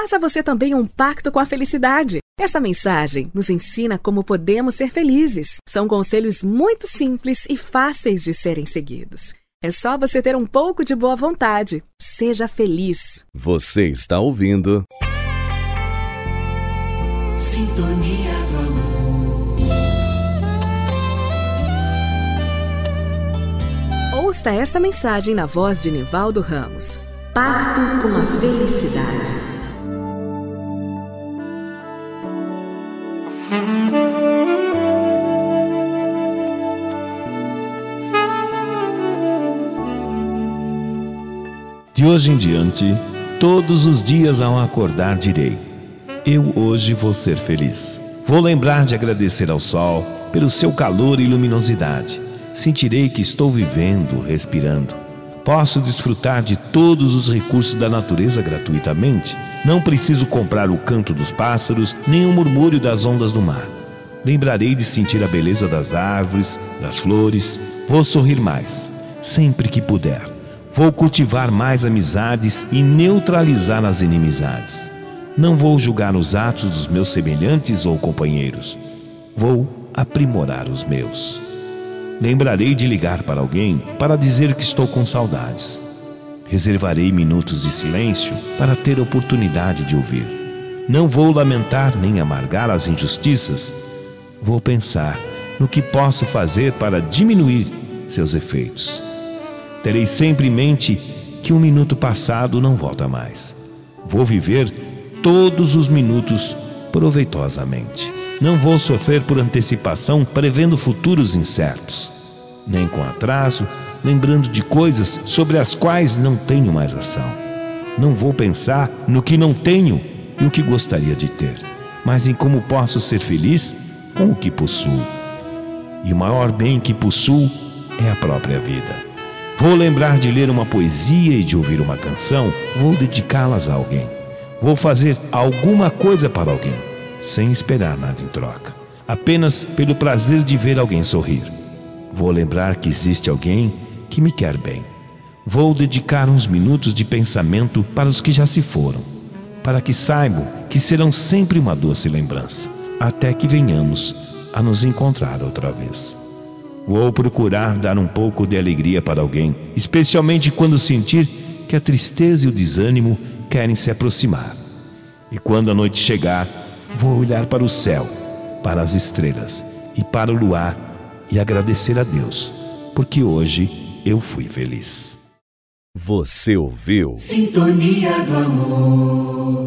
Faça você também um pacto com a felicidade. Esta mensagem nos ensina como podemos ser felizes. São conselhos muito simples e fáceis de serem seguidos. É só você ter um pouco de boa vontade. Seja feliz. Você está ouvindo. Sintonia do amor. Ouça esta mensagem na voz de Nivaldo Ramos. Pacto com a felicidade. De hoje em diante, todos os dias ao acordar direi: Eu hoje vou ser feliz. Vou lembrar de agradecer ao sol pelo seu calor e luminosidade. Sentirei que estou vivendo, respirando. Posso desfrutar de todos os recursos da natureza gratuitamente. Não preciso comprar o canto dos pássaros nem o murmúrio das ondas do mar. Lembrarei de sentir a beleza das árvores, das flores. Vou sorrir mais, sempre que puder. Vou cultivar mais amizades e neutralizar as inimizades. Não vou julgar os atos dos meus semelhantes ou companheiros. Vou aprimorar os meus. Lembrarei de ligar para alguém para dizer que estou com saudades. Reservarei minutos de silêncio para ter oportunidade de ouvir. Não vou lamentar nem amargar as injustiças. Vou pensar no que posso fazer para diminuir seus efeitos terei sempre em mente que um minuto passado não volta mais. Vou viver todos os minutos proveitosamente. Não vou sofrer por antecipação prevendo futuros incertos, nem com atraso, lembrando de coisas sobre as quais não tenho mais ação. Não vou pensar no que não tenho e o que gostaria de ter, mas em como posso ser feliz com o que possuo. E o maior bem que possuo é a própria vida. Vou lembrar de ler uma poesia e de ouvir uma canção, vou dedicá-las a alguém. Vou fazer alguma coisa para alguém, sem esperar nada em troca, apenas pelo prazer de ver alguém sorrir. Vou lembrar que existe alguém que me quer bem. Vou dedicar uns minutos de pensamento para os que já se foram, para que saibam que serão sempre uma doce lembrança, até que venhamos a nos encontrar outra vez. Vou procurar dar um pouco de alegria para alguém, especialmente quando sentir que a tristeza e o desânimo querem se aproximar. E quando a noite chegar, vou olhar para o céu, para as estrelas e para o luar e agradecer a Deus, porque hoje eu fui feliz. Você ouviu? Sintonia do amor.